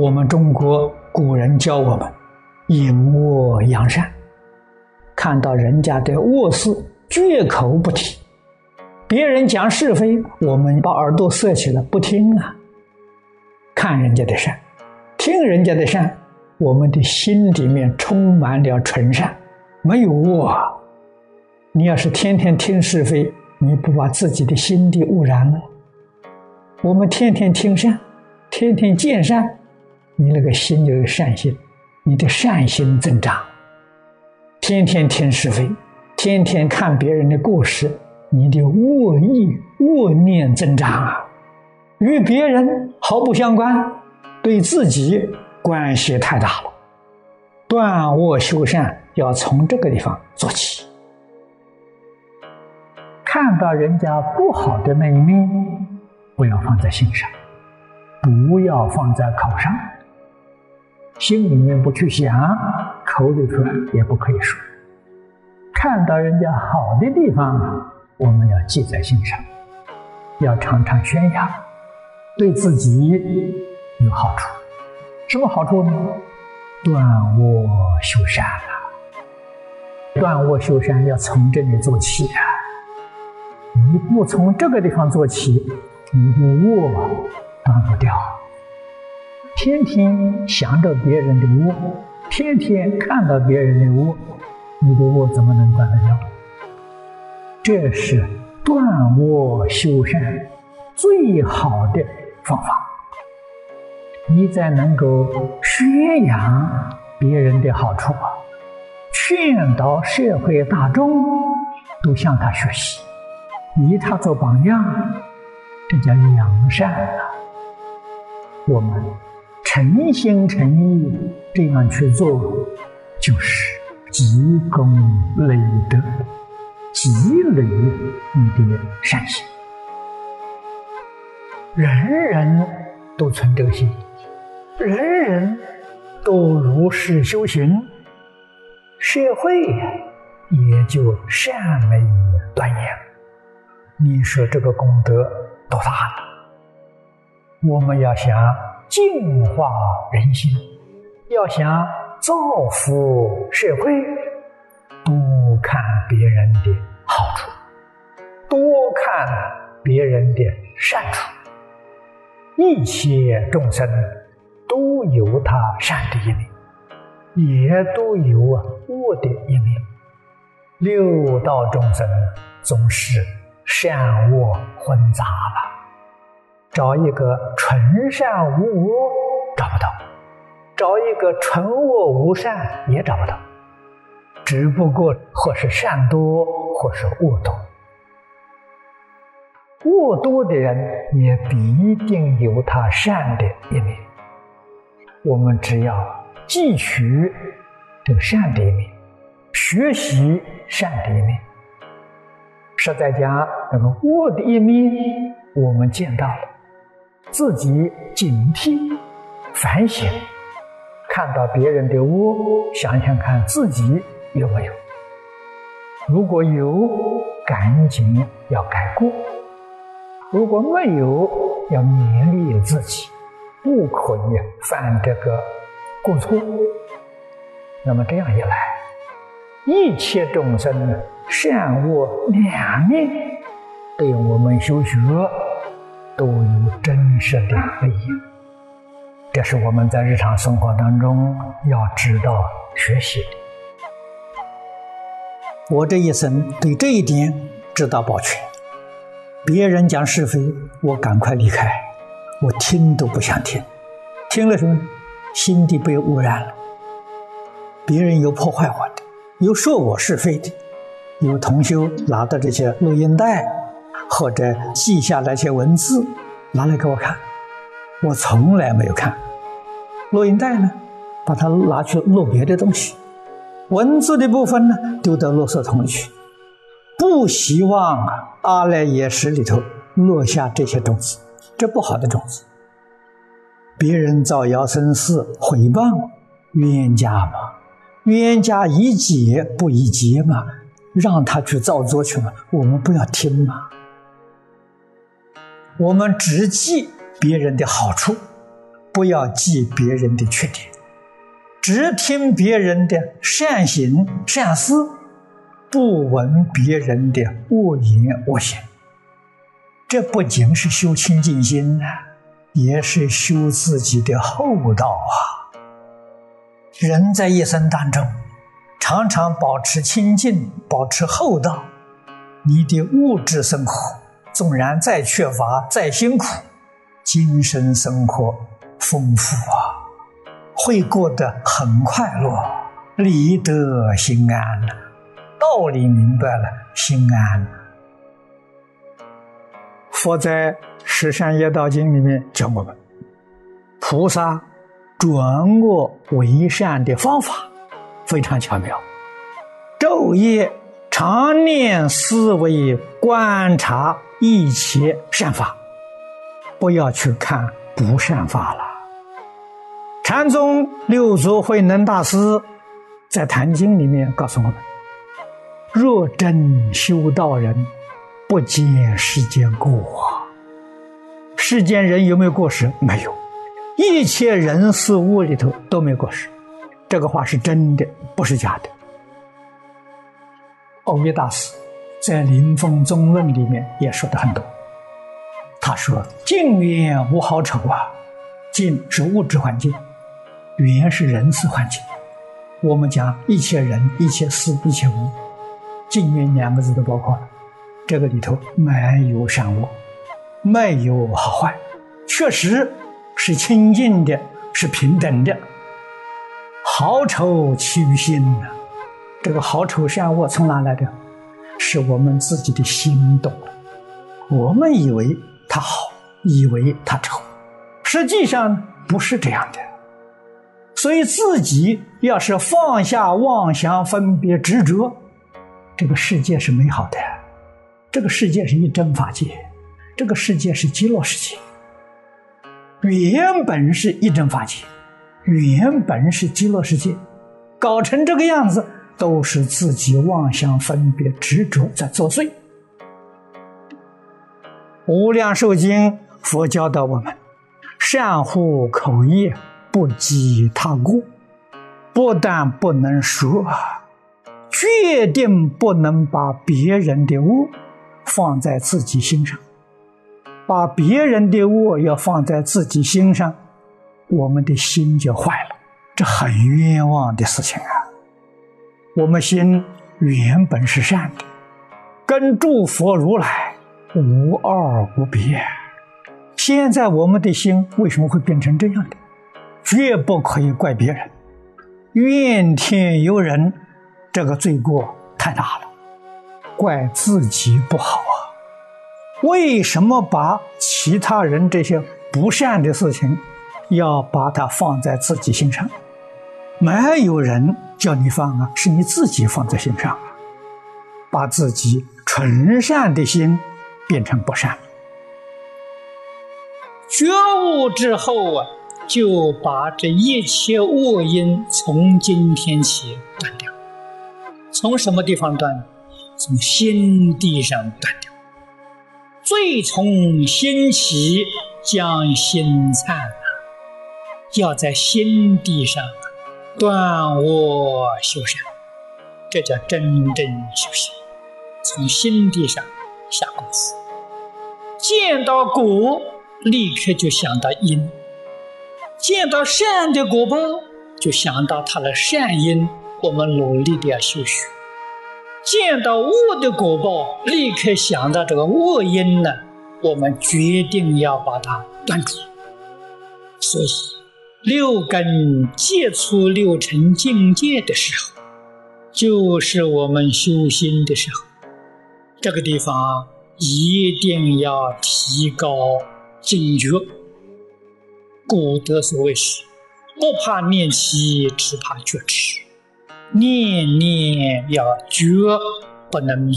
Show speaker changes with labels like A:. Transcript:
A: 我们中国古人教我们隐恶扬善，看到人家的恶事，绝口不提；别人讲是非，我们把耳朵塞起来不听啊。看人家的善，听人家的善，我们的心里面充满了纯善，没有恶。你要是天天听是非，你不把自己的心地污染了？我们天天听善，天天见善。你那个心就有善心，你的善心增长。天天听是非，天天看别人的过失，你的恶意、恶念增长啊！与别人毫不相关，对自己关系太大了。断恶修善要从这个地方做起。看到人家不好的那一面，不要放在心上，不要放在口上。心里面不去想，口里头也不可以说。看到人家好的地方，我们要记在心上，要常常宣扬，对自己有好处。什么好处呢？断恶修善啊！断恶修善要从这里做起啊！你不从这个地方做起，你的恶断不掉。天天想着别人的恶，天天看到别人的恶，你的恶怎么能断得掉？这是断恶修善最好的方法。你再能够宣扬别人的好处，劝导社会大众都向他学习，以他做榜样，这叫良善啊！我们。诚心诚意这样去做，就是积功累德，积累你的善行。人人都存这个心，人人都如是修行，社会也就善美端严。你说这个功德多大呢？我们要想。净化人心，要想造福社会，多看别人的好处，多看别人的善处。一切众生都有他善的一面，也都有恶的一面。六道众生总是善恶混杂了。找一个纯善无恶找不到，找一个纯恶无善也找不到，只不过或是善多，或是恶多。恶多的人也必定有他善的一面。我们只要汲取这个善的一面，学习善的一面，是在讲那个恶的一面，我们见到了。自己警惕、反省，看到别人的恶，想想看自己有没有。如果有，赶紧要改过；如果没有，要勉励自己，不可以犯这个过错。那么这样一来，一切众生善恶两面，对我们修学。都有真实的利益，这是我们在日常生活当中要知道学习的。我这一生对这一点知道保全。别人讲是非，我赶快离开，我听都不想听。听了什么？心地被污染了。别人有破坏我的，有说我是非的，有同修拿到这些录音带。或者记下来些文字，拿来给我看，我从来没有看。录音带呢，把它拿去录别的东西，文字的部分呢，丢到垃圾桶里去。不希望啊，阿赖耶识里头落下这些种子，这不好的种子。别人造谣生事、毁谤冤家嘛，冤家宜解不宜结嘛，让他去造作去嘛，我们不要听嘛。我们只记别人的好处，不要记别人的缺点，只听别人的善行善事，不闻别人的恶言恶行。这不仅是修清净心啊，也是修自己的厚道啊。人在一生当中，常常保持清净，保持厚道，你的物质生活纵然再缺乏、再辛苦，精神生活丰富啊，会过得很快乐，理得心安了。道理明白了，心安。佛在《十善业道经》里面教我们，菩萨。转恶为善的方法非常巧妙，昼夜常念思维观察一切善法，不要去看不善法了。禅宗六祖慧能大师在《坛经》里面告诉我们：若真修道人，不见世间过。世间人有没有过失？没有。一切人事物里头都没有过失，这个话是真的，不是假的。欧耶大师在《临风中论》里面也说的很多。他说：“境缘无好丑啊，境是物质环境，缘是人事环境。我们讲一切人、一切事、一切物，境缘两个字都包括了。这个里头没有善恶，没有好坏，确实。”是清净的，是平等的。好丑起于心呐，这个好丑善恶从哪来的？是我们自己的心动。我们以为它好，以为它丑，实际上不是这样的。所以自己要是放下妄想、分别、执着，这个世界是美好的，这个世界是一真法界，这个世界是极乐世界。原本是一真法界，原本是极乐世界，搞成这个样子，都是自己妄想分别执着在作祟。无量寿经佛教导我们：善护口业，不积他过，不但不能说，决定不能把别人的恶放在自己心上。把别人的恶要放在自己心上，我们的心就坏了，这很冤枉的事情啊！我们心原本是善的，跟诸佛如来无二无别。现在我们的心为什么会变成这样的？绝不可以怪别人，怨天尤人，这个罪过太大了，怪自己不好啊！为什么把其他人这些不善的事情，要把它放在自己心上？没有人叫你放啊，是你自己放在心上，把自己纯善的心变成不善。觉悟之后啊，就把这一切恶因从今天起断掉。从什么地方断？从心地上断掉。罪从心起，将心忏啊要在心地上断恶修善，这叫真正修行。从心地上下功夫，见到果，立刻就想到因；见到善的果报，就想到他的善因。我们努力的要修学。见到恶的果报，立刻想到这个恶因呢，我们决定要把它断除。所以，六根接触六尘境界的时候，就是我们修心的时候。这个地方一定要提高警觉。古德所谓是：不怕念起，只怕觉迟。念念要觉，不能迷。